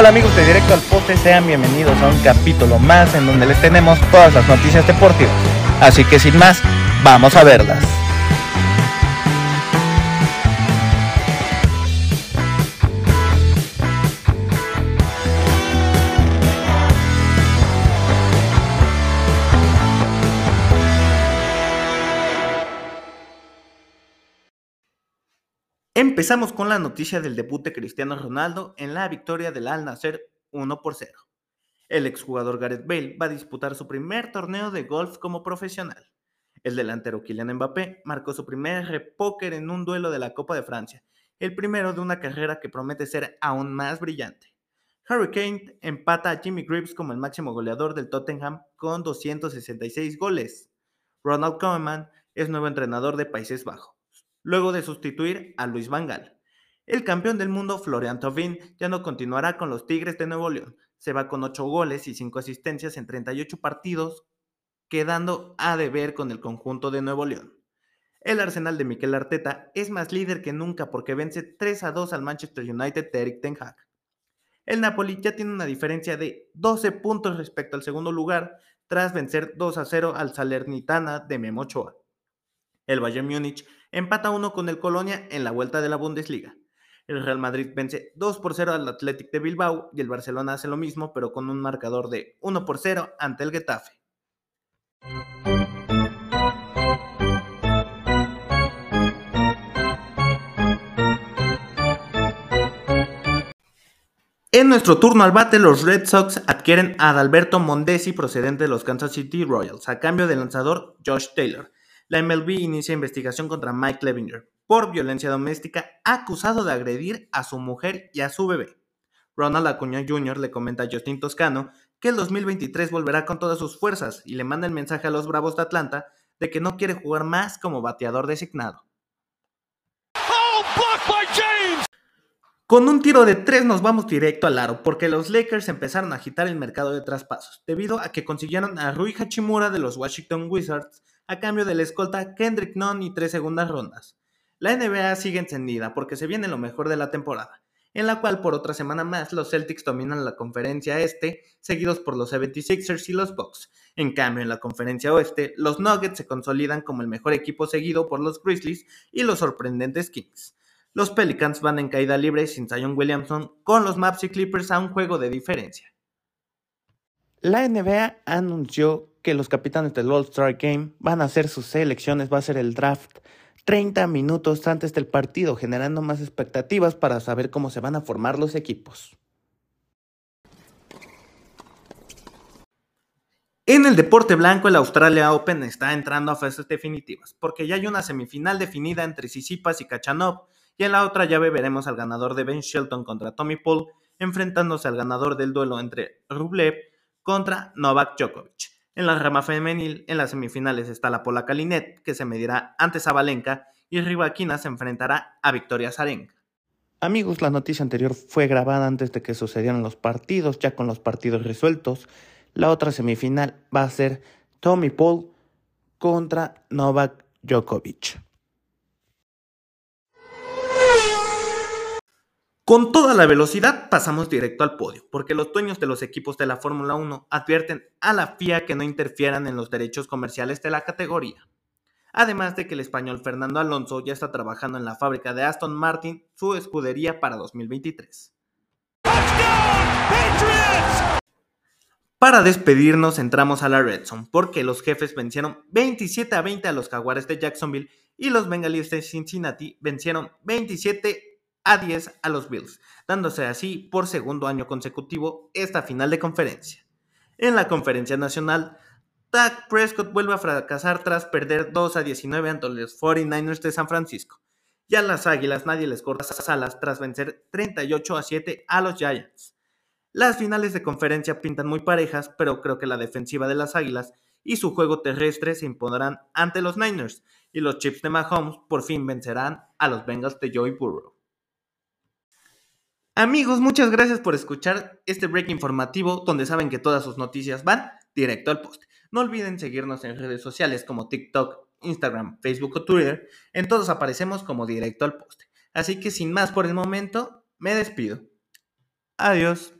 Hola amigos de Directo al Poste, sean bienvenidos a un capítulo más en donde les tenemos todas las noticias deportivas. Así que sin más, vamos a verlas. Empezamos con la noticia del debut de Cristiano Ronaldo en la victoria del Al Nasser 1 por 0. El exjugador Gareth Bale va a disputar su primer torneo de golf como profesional. El delantero Kylian Mbappé marcó su primer repóker en un duelo de la Copa de Francia, el primero de una carrera que promete ser aún más brillante. Harry Kane empata a Jimmy Greaves como el máximo goleador del Tottenham con 266 goles. Ronald Koeman es nuevo entrenador de Países Bajos luego de sustituir a Luis Vangal. El campeón del mundo, Florian Thauvin, ya no continuará con los Tigres de Nuevo León. Se va con 8 goles y 5 asistencias en 38 partidos, quedando a deber con el conjunto de Nuevo León. El Arsenal de Mikel Arteta es más líder que nunca porque vence 3 a 2 al Manchester United de Eric Ten Hag. El Napoli ya tiene una diferencia de 12 puntos respecto al segundo lugar tras vencer 2 a 0 al Salernitana de Memo Ochoa. El Bayern Múnich empata 1 con el Colonia en la vuelta de la Bundesliga. El Real Madrid vence 2 por 0 al Athletic de Bilbao y el Barcelona hace lo mismo pero con un marcador de 1 por 0 ante el Getafe. En nuestro turno al bate, los Red Sox adquieren a Adalberto Mondesi procedente de los Kansas City Royals a cambio del lanzador Josh Taylor la MLB inicia investigación contra Mike Levinger por violencia doméstica acusado de agredir a su mujer y a su bebé. Ronald Acuña Jr. le comenta a Justin Toscano que el 2023 volverá con todas sus fuerzas y le manda el mensaje a los Bravos de Atlanta de que no quiere jugar más como bateador designado. Oh, con un tiro de tres nos vamos directo al aro, porque los Lakers empezaron a agitar el mercado de traspasos, debido a que consiguieron a Rui Hachimura de los Washington Wizards a cambio de la escolta Kendrick Nunn y tres segundas rondas. La NBA sigue encendida porque se viene lo mejor de la temporada, en la cual por otra semana más los Celtics dominan la conferencia este, seguidos por los 76ers y los Bucks. En cambio, en la conferencia oeste, los Nuggets se consolidan como el mejor equipo seguido por los Grizzlies y los sorprendentes Kings. Los Pelicans van en caída libre sin Zion Williamson, con los Maps y Clippers a un juego de diferencia. La NBA anunció que los capitanes del All-Star Game van a hacer sus selecciones, va a ser el draft 30 minutos antes del partido, generando más expectativas para saber cómo se van a formar los equipos. En el deporte blanco, el Australia Open está entrando a fases definitivas, porque ya hay una semifinal definida entre Sisipas y Kachanov, y en la otra llave veremos al ganador de Ben Shelton contra Tommy Paul, enfrentándose al ganador del duelo entre Rublev contra Novak Djokovic. En la rama femenil, en las semifinales está la polaca Linet, que se medirá ante Zabalenka, y Rivaquina se enfrentará a Victoria Zarenka. Amigos, la noticia anterior fue grabada antes de que sucedieran los partidos, ya con los partidos resueltos. La otra semifinal va a ser Tommy Paul contra Novak Djokovic. Con toda la velocidad pasamos directo al podio, porque los dueños de los equipos de la Fórmula 1 advierten a la FIA que no interfieran en los derechos comerciales de la categoría. Además de que el español Fernando Alonso ya está trabajando en la fábrica de Aston Martin, su escudería para 2023. Para despedirnos entramos a la Red Zone porque los jefes vencieron 27 a 20 a los jaguares de Jacksonville y los bengalíes de Cincinnati vencieron 27 a 10 a los Bills, dándose así por segundo año consecutivo esta final de conferencia. En la conferencia nacional, Dak Prescott vuelve a fracasar tras perder 2 a 19 ante los 49ers de San Francisco. Y a las Águilas nadie les corta las alas tras vencer 38 a 7 a los Giants. Las finales de conferencia pintan muy parejas, pero creo que la defensiva de las Águilas y su juego terrestre se impondrán ante los Niners, y los Chips de Mahomes por fin vencerán a los Bengals de Joey Burrow. Amigos, muchas gracias por escuchar este break informativo donde saben que todas sus noticias van directo al poste. No olviden seguirnos en redes sociales como TikTok, Instagram, Facebook o Twitter. En todos aparecemos como directo al poste. Así que sin más por el momento, me despido. Adiós.